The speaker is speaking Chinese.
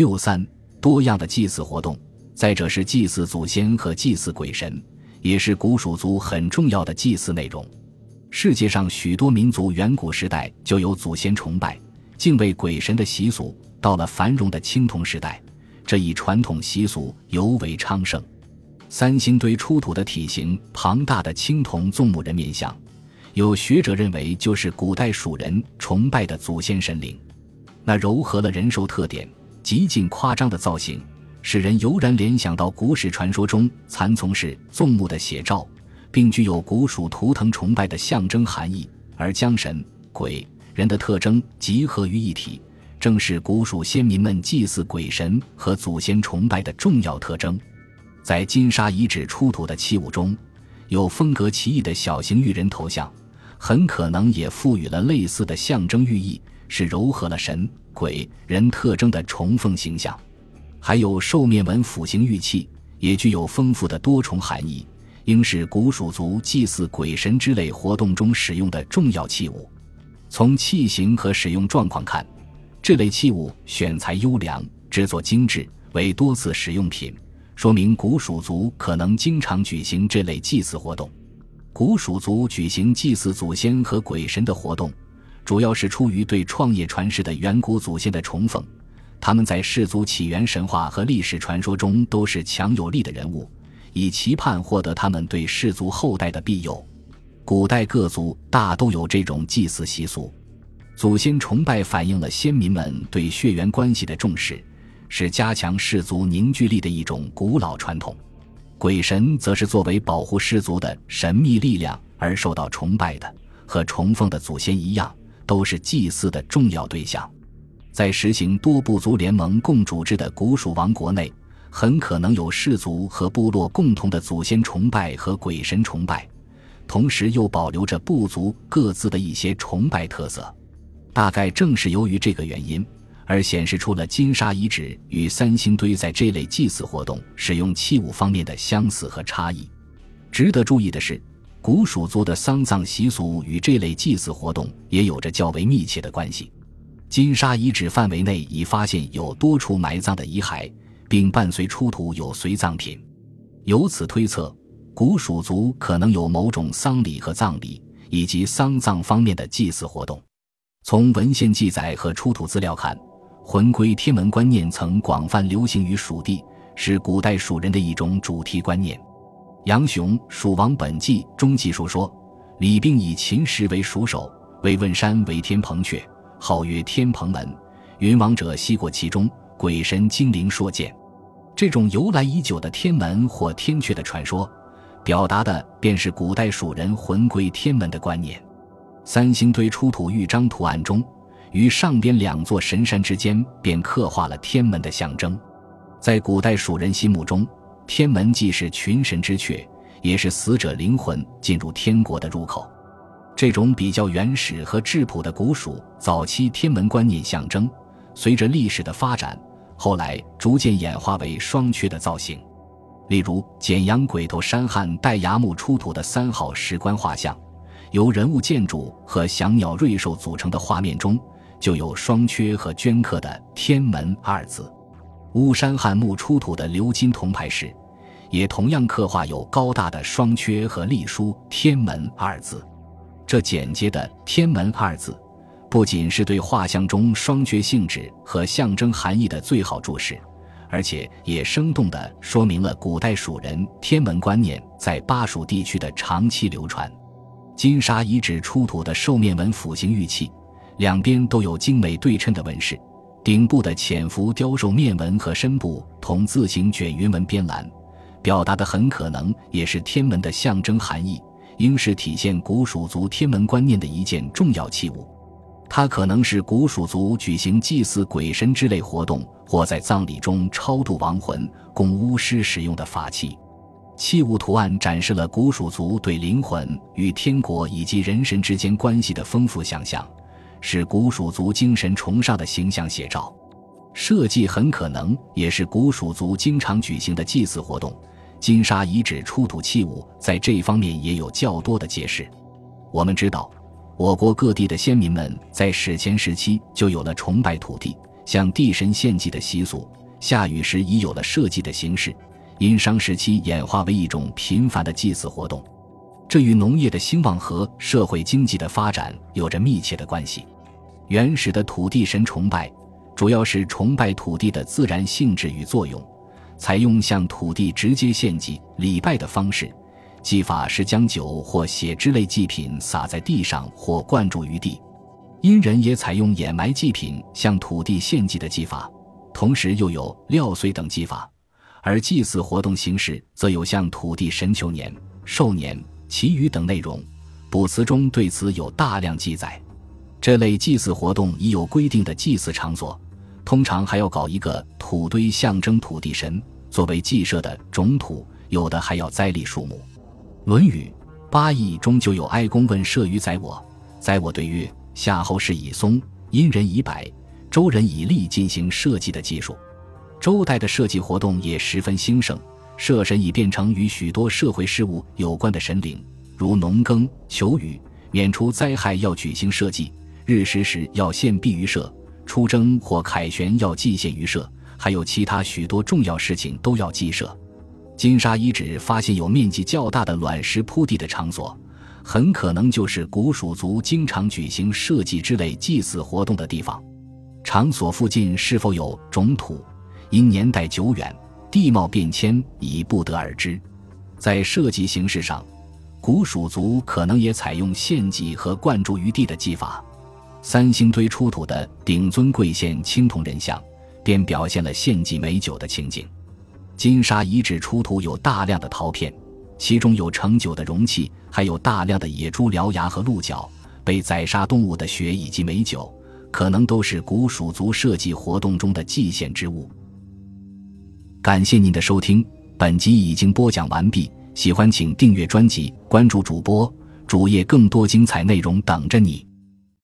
六三多样的祭祀活动，再者是祭祀祖先和祭祀鬼神，也是古蜀族很重要的祭祀内容。世界上许多民族远古时代就有祖先崇拜、敬畏鬼神的习俗，到了繁荣的青铜时代，这一传统习俗尤为昌盛。三星堆出土的体型庞大的青铜纵目人面像，有学者认为就是古代蜀人崇拜的祖先神灵。那糅合了人兽特点、极尽夸张的造型，使人油然联想到古史传说中蚕丛是纵目的写照。并具有古蜀图腾崇拜的象征含义，而将神、鬼、人的特征集合于一体，正是古蜀先民们祭祀鬼神和祖先崇拜的重要特征。在金沙遗址出土的器物中，有风格奇异的小型玉人头像，很可能也赋予了类似的象征寓意，是糅合了神、鬼、人特征的重凤形象。还有兽面纹斧形玉器，也具有丰富的多重含义。应是古蜀族祭祀鬼神之类活动中使用的重要器物。从器型和使用状况看，这类器物选材优良，制作精致，为多次使用品，说明古蜀族可能经常举行这类祭祀活动。古蜀族举行祭祀祖先和鬼神的活动，主要是出于对创业传世的远古祖先的崇奉。他们在氏族起源神话和历史传说中都是强有力的人物。以期盼获得他们对氏族后代的庇佑。古代各族大都有这种祭祀习俗。祖先崇拜反映了先民们对血缘关系的重视，是加强氏族凝聚力的一种古老传统。鬼神则是作为保护氏族的神秘力量而受到崇拜的，和崇奉的祖先一样，都是祭祀的重要对象。在实行多部族联盟共主制的古蜀王国内。很可能有氏族和部落共同的祖先崇拜和鬼神崇拜，同时又保留着部族各自的一些崇拜特色。大概正是由于这个原因，而显示出了金沙遗址与三星堆在这类祭祀活动使用器物方面的相似和差异。值得注意的是，古蜀族的丧葬习俗与这类祭祀活动也有着较为密切的关系。金沙遗址范围内已发现有多处埋葬的遗骸。并伴随出土有随葬品，由此推测，古蜀族可能有某种丧礼和葬礼，以及丧葬方面的祭祀活动。从文献记载和出土资料看，魂归天门观念曾广泛流行于蜀地，是古代蜀人的一种主题观念。杨雄《蜀王本纪》中记述说，李病以秦时为蜀首，为问山为天蓬阙，号曰天蓬门。云王者西过其中，鬼神精灵说见。这种由来已久的天门或天阙的传说，表达的便是古代蜀人魂归天门的观念。三星堆出土玉章图案中，于上边两座神山之间便刻画了天门的象征。在古代蜀人心目中，天门既是群神之阙，也是死者灵魂进入天国的入口。这种比较原始和质朴的古蜀早期天门观念象征，随着历史的发展。后来逐渐演化为双缺的造型，例如简阳鬼头山汉代崖墓出土的三号石棺画像，由人物、建筑和祥鸟、瑞兽组成的画面中，就有双缺和镌刻的“天门”二字。巫山汉墓出土的鎏金铜牌时，也同样刻画有高大的双阙和隶书“天门”二字。这简洁的“天门”二字。不仅是对画像中双阙性质和象征含义的最好注释，而且也生动地说明了古代蜀人天门观念在巴蜀地区的长期流传。金沙遗址出土的兽面纹斧形玉器，两边都有精美对称的纹饰，顶部的浅浮雕兽面纹和身部同字形卷云纹边栏，表达的很可能也是天门的象征含义，应是体现古蜀族天门观念的一件重要器物。它可能是古蜀族举行祭祀鬼神之类活动，或在葬礼中超度亡魂、供巫师使用的法器。器物图案展示了古蜀族对灵魂与天国以及人神之间关系的丰富想象，是古蜀族精神崇尚的形象写照。设计很可能也是古蜀族经常举行的祭祀活动。金沙遗址出土器物在这方面也有较多的揭示。我们知道。我国各地的先民们在史前时期就有了崇拜土地、向地神献祭的习俗，夏禹时已有了社稷的形式，殷商时期演化为一种频繁的祭祀活动。这与农业的兴旺和社会经济的发展有着密切的关系。原始的土地神崇拜，主要是崇拜土地的自然性质与作用，采用向土地直接献祭、礼拜的方式。祭法是将酒或血之类祭品撒在地上或灌注于地。殷人也采用掩埋祭品向土地献祭的祭法，同时又有料岁等祭法。而祭祀活动形式则有向土地神求年、寿年。祈雨等内容，卜辞中对此有大量记载。这类祭祀活动已有规定的祭祀场所，通常还要搞一个土堆，象征土地神作为祭社的种土，有的还要栽立树木。《论语·八佾》中就有哀公问社于宰我，宰我对曰：“夏后氏以松，殷人以柏，周人以栗进行社稷的技术。”周代的社稷活动也十分兴盛。社神已变成与许多社会事务有关的神灵，如农耕、求雨、免除灾害要举行社稷，日食时要献璧于社，出征或凯旋要祭献于社，还有其他许多重要事情都要祭社。金沙遗址发现有面积较大的卵石铺地的场所，很可能就是古蜀族经常举行社稷之类祭祀活动的地方。场所附近是否有种土，因年代久远。地貌变迁已不得而知，在社祭形式上，古蜀族可能也采用献祭和灌注于地的技法。三星堆出土的顶尊贵县青铜人像，便表现了献祭美酒的情景。金沙遗址出土有大量的陶片，其中有盛酒的容器，还有大量的野猪獠牙和鹿角、被宰杀动物的血以及美酒，可能都是古蜀族设计活动中的祭献之物。感谢您的收听，本集已经播讲完毕。喜欢请订阅专辑，关注主播主页，更多精彩内容等着你。